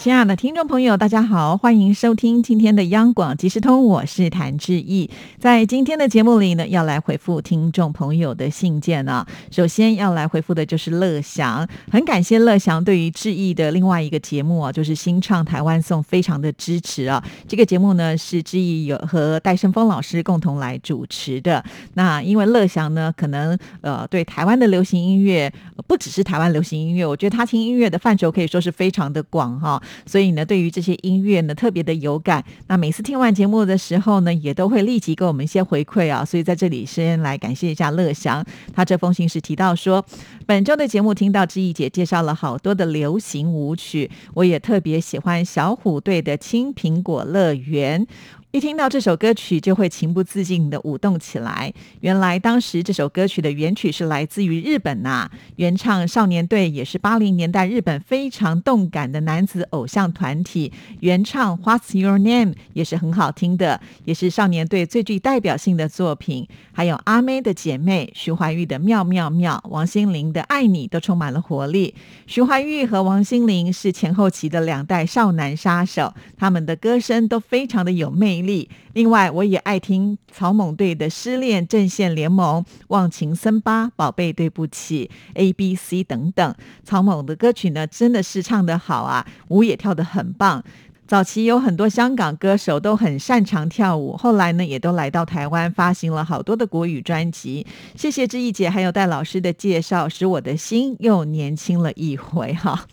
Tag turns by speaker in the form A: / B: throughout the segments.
A: 亲爱的听众朋友，大家好，欢迎收听今天的央广即时通，我是谭志毅。在今天的节目里呢，要来回复听众朋友的信件呢。首先要来回复的就是乐祥，很感谢乐祥对于志毅的另外一个节目啊，就是新唱台湾颂，非常的支持啊。这个节目呢是志毅有和戴胜峰老师共同来主持的。那因为乐祥呢，可能呃对台湾的流行音乐，不只是台湾流行音乐，我觉得他听音乐的范畴可以说是非常的广哈。所以呢，对于这些音乐呢，特别的有感。那每次听完节目的时候呢，也都会立即给我们一些回馈啊。所以在这里先来感谢一下乐祥，他这封信是提到说，本周的节目听到知意姐介绍了好多的流行舞曲，我也特别喜欢小虎队的《青苹果乐园》。一听到这首歌曲，就会情不自禁的舞动起来。原来当时这首歌曲的原曲是来自于日本呐，原唱少年队也是八零年代日本非常动感的男子偶像团体。原唱 What's Your Name 也是很好听的，也是少年队最具代表性的作品。还有阿妹的姐妹徐怀钰的妙妙妙，王心凌的爱你都充满了活力。徐怀钰和王心凌是前后期的两代少男杀手，他们的歌声都非常的有魅。力。另外，我也爱听草蜢队的《失恋阵线联盟》《忘情森巴》《宝贝对不起》《A B C》等等。草蜢的歌曲呢，真的是唱得好啊，舞也跳得很棒。早期有很多香港歌手都很擅长跳舞，后来呢，也都来到台湾发行了好多的国语专辑。谢谢志毅姐还有戴老师的介绍，使我的心又年轻了一回哈。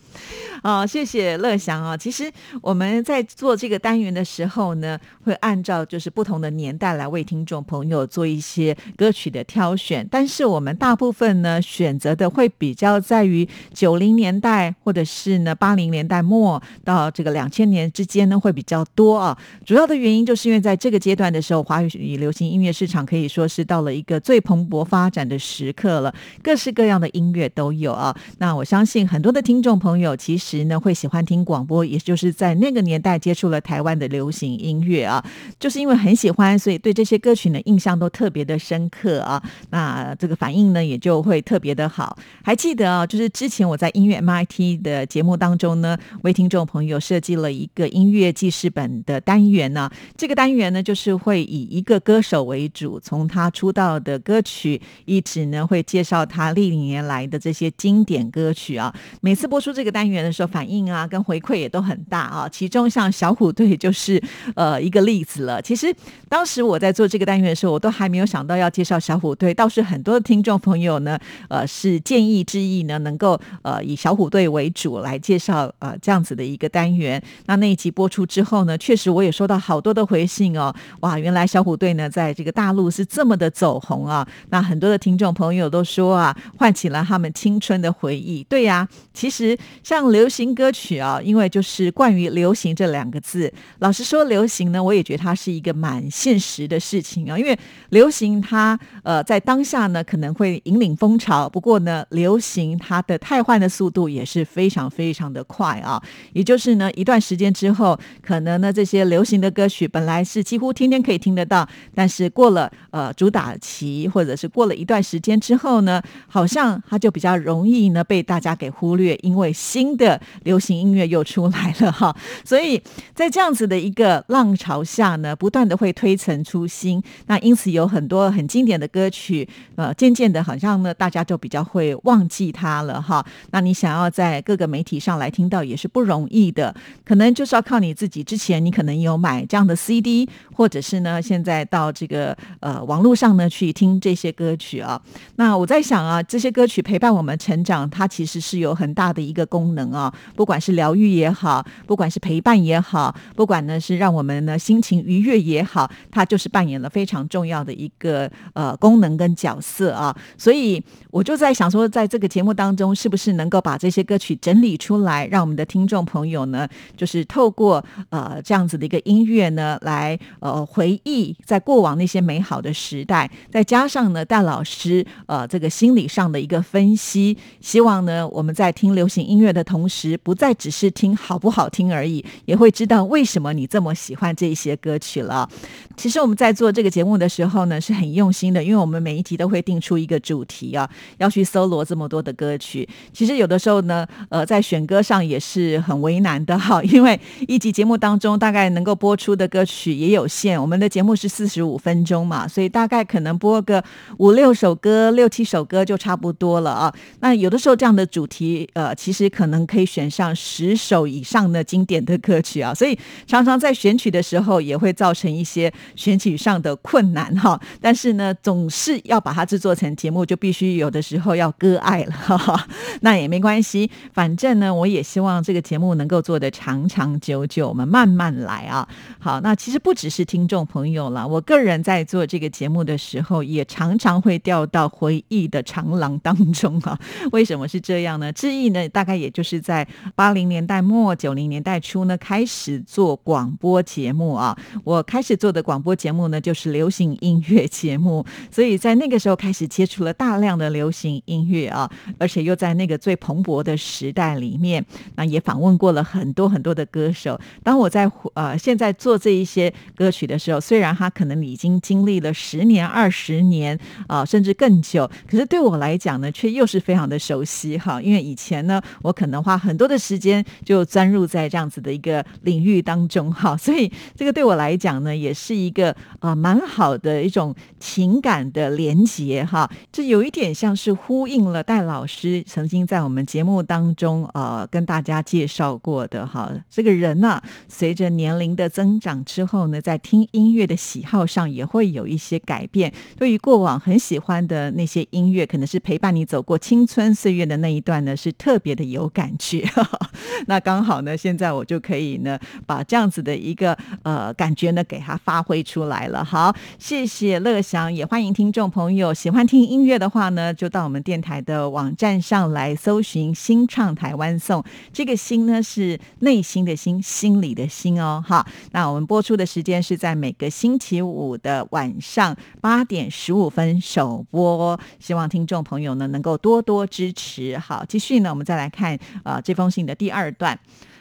A: 啊，谢谢乐祥啊！其实我们在做这个单元的时候呢，会按照就是不同的年代来为听众朋友做一些歌曲的挑选，但是我们大部分呢选择的会比较在于九零年代或者是呢八零年代末到这个两千年之间呢会比较多啊。主要的原因就是因为在这个阶段的时候，华语流行音乐市场可以说是到了一个最蓬勃发展的时刻了，各式各样的音乐都有啊。那我相信很多的听众朋友其实。时呢会喜欢听广播，也就是在那个年代接触了台湾的流行音乐啊，就是因为很喜欢，所以对这些歌曲呢印象都特别的深刻啊。那这个反应呢也就会特别的好。还记得啊，就是之前我在音乐 MIT 的节目当中呢，为听众朋友设计了一个音乐记事本的单元呢。这个单元呢就是会以一个歌手为主，从他出道的歌曲，一直呢会介绍他历年来的这些经典歌曲啊。每次播出这个单元的。说反应啊，跟回馈也都很大啊。其中像小虎队就是呃一个例子了。其实当时我在做这个单元的时候，我都还没有想到要介绍小虎队。倒是很多的听众朋友呢，呃，是建议之意呢，能够呃以小虎队为主来介绍呃这样子的一个单元。那那一集播出之后呢，确实我也收到好多的回信哦。哇，原来小虎队呢在这个大陆是这么的走红啊。那很多的听众朋友都说啊，唤起了他们青春的回忆。对呀，其实像刘。流行歌曲啊，因为就是关于“流行”这两个字。老实说，流行呢，我也觉得它是一个蛮现实的事情啊。因为流行它呃在当下呢可能会引领风潮，不过呢，流行它的汰换的速度也是非常非常的快啊。也就是呢，一段时间之后，可能呢这些流行的歌曲本来是几乎天天可以听得到，但是过了呃主打期或者是过了一段时间之后呢，好像它就比较容易呢被大家给忽略，因为新的。流行音乐又出来了哈，所以在这样子的一个浪潮下呢，不断的会推陈出新，那因此有很多很经典的歌曲，呃，渐渐的好像呢，大家就比较会忘记它了哈。那你想要在各个媒体上来听到也是不容易的，可能就是要靠你自己。之前你可能有买这样的 CD，或者是呢，现在到这个呃网络上呢去听这些歌曲啊。那我在想啊，这些歌曲陪伴我们成长，它其实是有很大的一个功能啊。不管是疗愈也好，不管是陪伴也好，不管呢是让我们呢心情愉悦也好，它就是扮演了非常重要的一个呃功能跟角色啊。所以我就在想说，在这个节目当中，是不是能够把这些歌曲整理出来，让我们的听众朋友呢，就是透过呃这样子的一个音乐呢，来呃回忆在过往那些美好的时代，再加上呢戴老师呃这个心理上的一个分析，希望呢我们在听流行音乐的同时，时不再只是听好不好听而已，也会知道为什么你这么喜欢这些歌曲了。其实我们在做这个节目的时候呢，是很用心的，因为我们每一集都会定出一个主题啊，要去搜罗这么多的歌曲。其实有的时候呢，呃，在选歌上也是很为难的哈，因为一集节目当中大概能够播出的歌曲也有限，我们的节目是四十五分钟嘛，所以大概可能播个五六首歌、六七首歌就差不多了啊。那有的时候这样的主题，呃，其实可能可以选上十首以上的经典的歌曲啊，所以常常在选曲的时候也会造成一些选曲上的困难哈。但是呢，总是要把它制作成节目，就必须有的时候要割爱了，哈哈，那也没关系，反正呢，我也希望这个节目能够做得长长久久，我们慢慢来啊。好，那其实不只是听众朋友了，我个人在做这个节目的时候，也常常会掉到回忆的长廊当中啊。为什么是这样呢？志毅呢，大概也就是在八零年代末、九零年代初呢，开始做广播节目啊。我开始做的广播节目呢，就是流行音乐节目，所以在那个时候开始接触了大量的流行音乐啊，而且又在那个最蓬勃的时代里面，那也访问过了很多很多的歌手。当我在呃现在做这一些歌曲的时候，虽然他可能已经经历了十年、二十年啊，甚至更久，可是对我来讲呢，却又是非常的熟悉哈。因为以前呢，我可能花很多的时间就钻入在这样子的一个领域当中哈，所以这个对我来讲呢，也是一个啊蛮好的一种情感的连结哈。这有一点像是呼应了戴老师曾经在我们节目当中呃跟大家介绍过的哈，这个人呢，随着年龄的增长之后呢，在听音乐的喜好上也会有一些改变。对于过往很喜欢的那些音乐，可能是陪伴你走过青春岁月的那一段呢，是特别的有感觉。去 那刚好呢，现在我就可以呢，把这样子的一个呃感觉呢，给它发挥出来了。好，谢谢乐祥，也欢迎听众朋友喜欢听音乐的话呢，就到我们电台的网站上来搜寻“新创台湾颂”。这个“心”呢是内心的心，心里的心哦。哈，那我们播出的时间是在每个星期五的晚上八点十五分首播，希望听众朋友呢能够多多支持。好，继续呢，我们再来看呃这封信的第二段。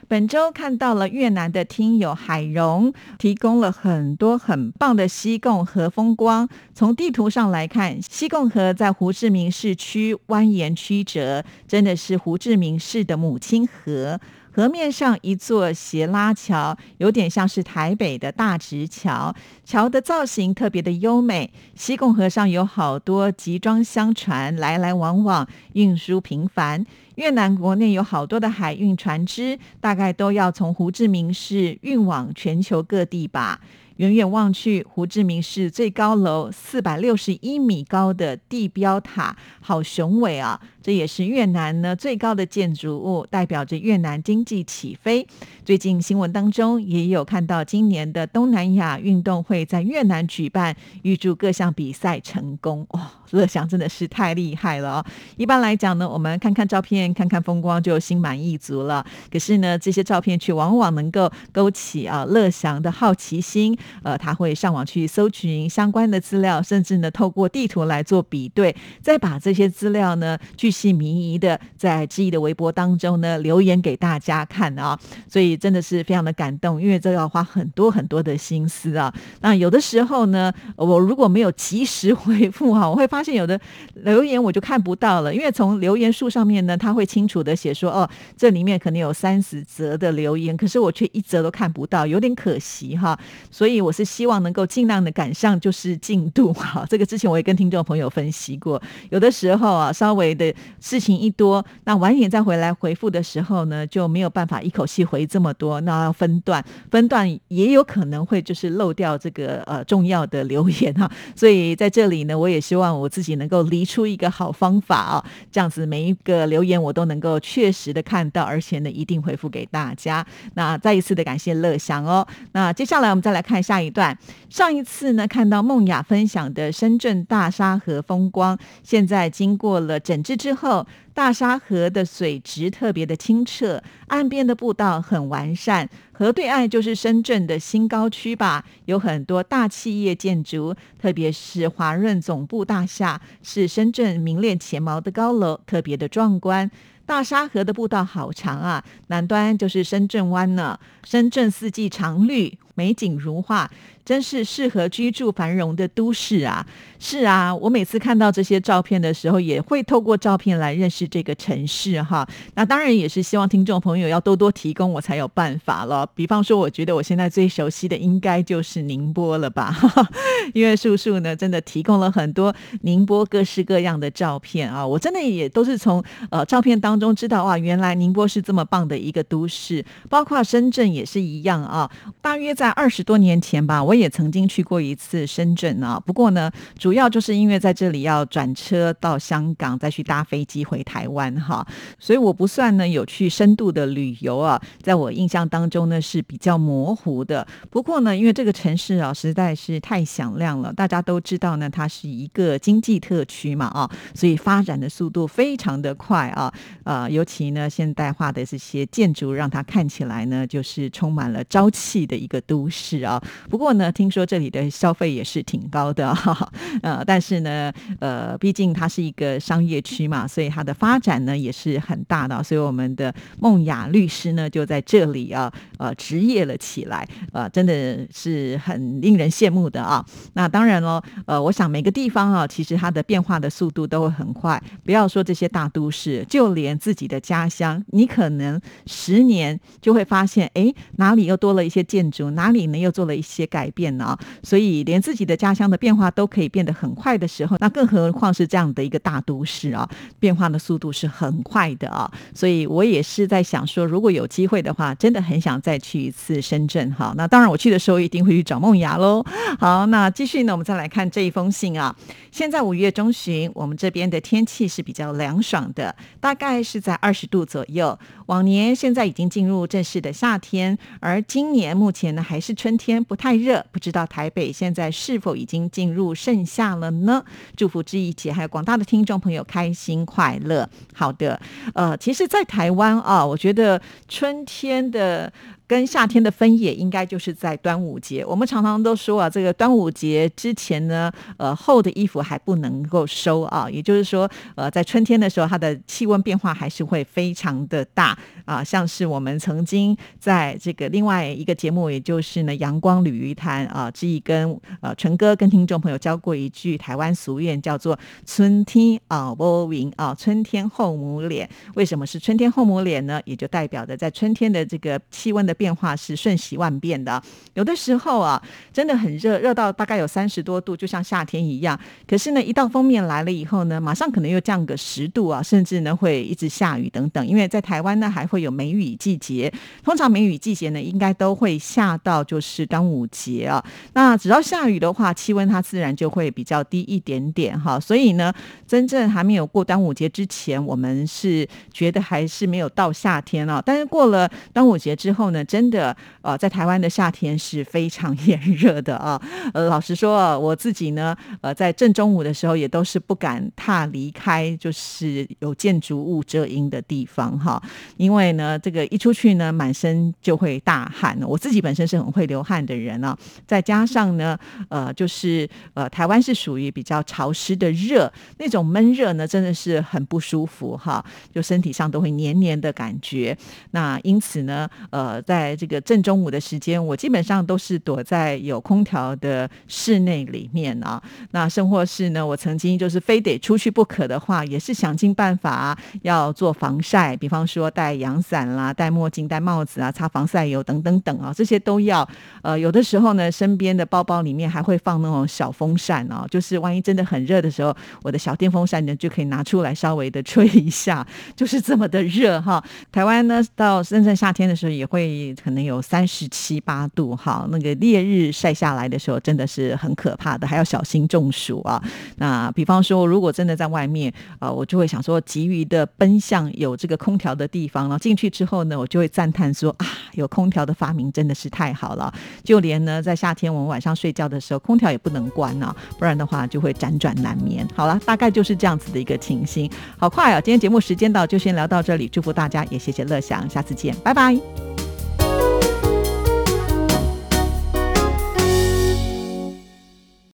A: 本周看到了越南的听友海荣提供了很多很棒的西贡河风光。从地图上来看，西贡河在胡志明市区蜿蜒曲折，真的是胡志明市的母亲河。河面上一座斜拉桥，有点像是台北的大直桥，桥的造型特别的优美。西贡河上有好多集装箱船来来往往，运输频繁。越南国内有好多的海运船只，大概都要从胡志明市运往全球各地吧。远远望去，胡志明市最高楼四百六十一米高的地标塔，好雄伟啊！这也是越南呢最高的建筑物，代表着越南经济起飞。最近新闻当中也有看到，今年的东南亚运动会在越南举办，预祝各项比赛成功。哇，乐祥真的是太厉害了哦！一般来讲呢，我们看看照片，看看风光就心满意足了。可是呢，这些照片却往往能够勾起啊乐祥的好奇心。呃，他会上网去搜寻相关的资料，甚至呢透过地图来做比对，再把这些资料呢去细迷疑的在知意的微博当中呢留言给大家看啊。所以。真的是非常的感动，因为这要花很多很多的心思啊。那有的时候呢，我如果没有及时回复哈，我会发现有的留言我就看不到了，因为从留言数上面呢，他会清楚的写说，哦，这里面可能有三十则的留言，可是我却一则都看不到，有点可惜哈。所以我是希望能够尽量的赶上就是进度哈。这个之前我也跟听众朋友分析过，有的时候啊，稍微的事情一多，那晚点再回来回复的时候呢，就没有办法一口气回这么多，那要分段，分段也有可能会就是漏掉这个呃重要的留言哈。所以在这里呢，我也希望我自己能够离出一个好方法啊，这样子每一个留言我都能够确实的看到，而且呢一定回复给大家。那再一次的感谢乐享哦。那接下来我们再来看下一段。上一次呢看到梦雅分享的深圳大沙河风光，现在经过了整治之之后。大沙河的水质特别的清澈，岸边的步道很完善。河对岸就是深圳的新高区吧，有很多大企业建筑，特别是华润总部大厦，是深圳名列前茅的高楼，特别的壮观。大沙河的步道好长啊，南端就是深圳湾呢。深圳四季常绿，美景如画。真是适合居住繁荣的都市啊！是啊，我每次看到这些照片的时候，也会透过照片来认识这个城市哈。那当然也是希望听众朋友要多多提供，我才有办法了。比方说，我觉得我现在最熟悉的应该就是宁波了吧？因为叔叔呢，真的提供了很多宁波各式各样的照片啊！我真的也都是从呃照片当中知道哇，原来宁波是这么棒的一个都市，包括深圳也是一样啊。大约在二十多年前吧，我。也曾经去过一次深圳啊，不过呢，主要就是因为在这里要转车到香港，再去搭飞机回台湾哈，所以我不算呢有去深度的旅游啊，在我印象当中呢是比较模糊的。不过呢，因为这个城市啊实在是太响亮了，大家都知道呢，它是一个经济特区嘛啊，所以发展的速度非常的快啊，呃，尤其呢现代化的这些建筑，让它看起来呢就是充满了朝气的一个都市啊。不过呢。听说这里的消费也是挺高的，呃，但是呢，呃，毕竟它是一个商业区嘛，所以它的发展呢也是很大的。所以我们的梦雅律师呢就在这里啊，呃，职业了起来，呃，真的是很令人羡慕的啊。那当然喽，呃，我想每个地方啊，其实它的变化的速度都会很快。不要说这些大都市，就连自己的家乡，你可能十年就会发现，哎，哪里又多了一些建筑，哪里呢又做了一些改。变啊，所以连自己的家乡的变化都可以变得很快的时候，那更何况是这样的一个大都市啊，变化的速度是很快的啊。所以我也是在想说，如果有机会的话，真的很想再去一次深圳哈。那当然，我去的时候一定会去找梦雅喽。好，那继续呢，我们再来看这一封信啊。现在五月中旬，我们这边的天气是比较凉爽的，大概是在二十度左右。往年现在已经进入正式的夏天，而今年目前呢还是春天，不太热。不知道台北现在是否已经进入盛夏了呢？祝福志毅姐还有广大的听众朋友开心快乐。好的，呃，其实，在台湾啊，我觉得春天的。跟夏天的分野应该就是在端午节。我们常常都说啊，这个端午节之前呢，呃，厚的衣服还不能够收啊。也就是说，呃，在春天的时候，它的气温变化还是会非常的大啊。像是我们曾经在这个另外一个节目，也就是呢《阳光鲤鱼潭》啊，之意跟呃纯哥跟听众朋友教过一句台湾俗谚，叫做“春天啊波云啊，春天后母脸”。为什么是春天后母脸呢？也就代表着在春天的这个气温的。变化是瞬息万变的，有的时候啊，真的很热，热到大概有三十多度，就像夏天一样。可是呢，一到封面来了以后呢，马上可能又降个十度啊，甚至呢会一直下雨等等。因为在台湾呢，还会有梅雨季节，通常梅雨季节呢，应该都会下到就是端午节啊。那只要下雨的话，气温它自然就会比较低一点点哈。所以呢，真正还没有过端午节之前，我们是觉得还是没有到夏天啊。但是过了端午节之后呢？真的，呃，在台湾的夏天是非常炎热的啊。呃，老实说，我自己呢，呃，在正中午的时候也都是不敢踏离开，就是有建筑物遮阴的地方哈。因为呢，这个一出去呢，满身就会大汗。我自己本身是很会流汗的人啊，再加上呢，呃，就是呃，台湾是属于比较潮湿的热，那种闷热呢，真的是很不舒服哈，就身体上都会黏黏的感觉。那因此呢，呃，在在这个正中午的时间，我基本上都是躲在有空调的室内里面啊。那甚或是呢，我曾经就是非得出去不可的话，也是想尽办法要做防晒，比方说戴阳伞啦、戴墨镜、戴帽子啊、擦防晒油等等等啊，这些都要。呃，有的时候呢，身边的包包里面还会放那种小风扇哦，就是万一真的很热的时候，我的小电风扇呢就可以拿出来稍微的吹一下，就是这么的热哈。台湾呢，到深圳夏天的时候也会可能有三十七八度哈，那个烈日晒下来的时候真的是很可怕的，还要小心中暑啊。那比方说，如果真的在外面啊，我就会想说，急于的奔向有这个空调的地方，然后进去之后呢，我就会赞叹说啊，有空调的发明真的是太好了。就连呢，在夏天我们晚上睡觉的时候，空调也不能关啊，不然的话就会辗转难眠。好了，大概就是这样子的一个情形。好快啊！今天节目时间到，就先聊到这里。祝福大家，也谢谢乐享，下次见，拜拜。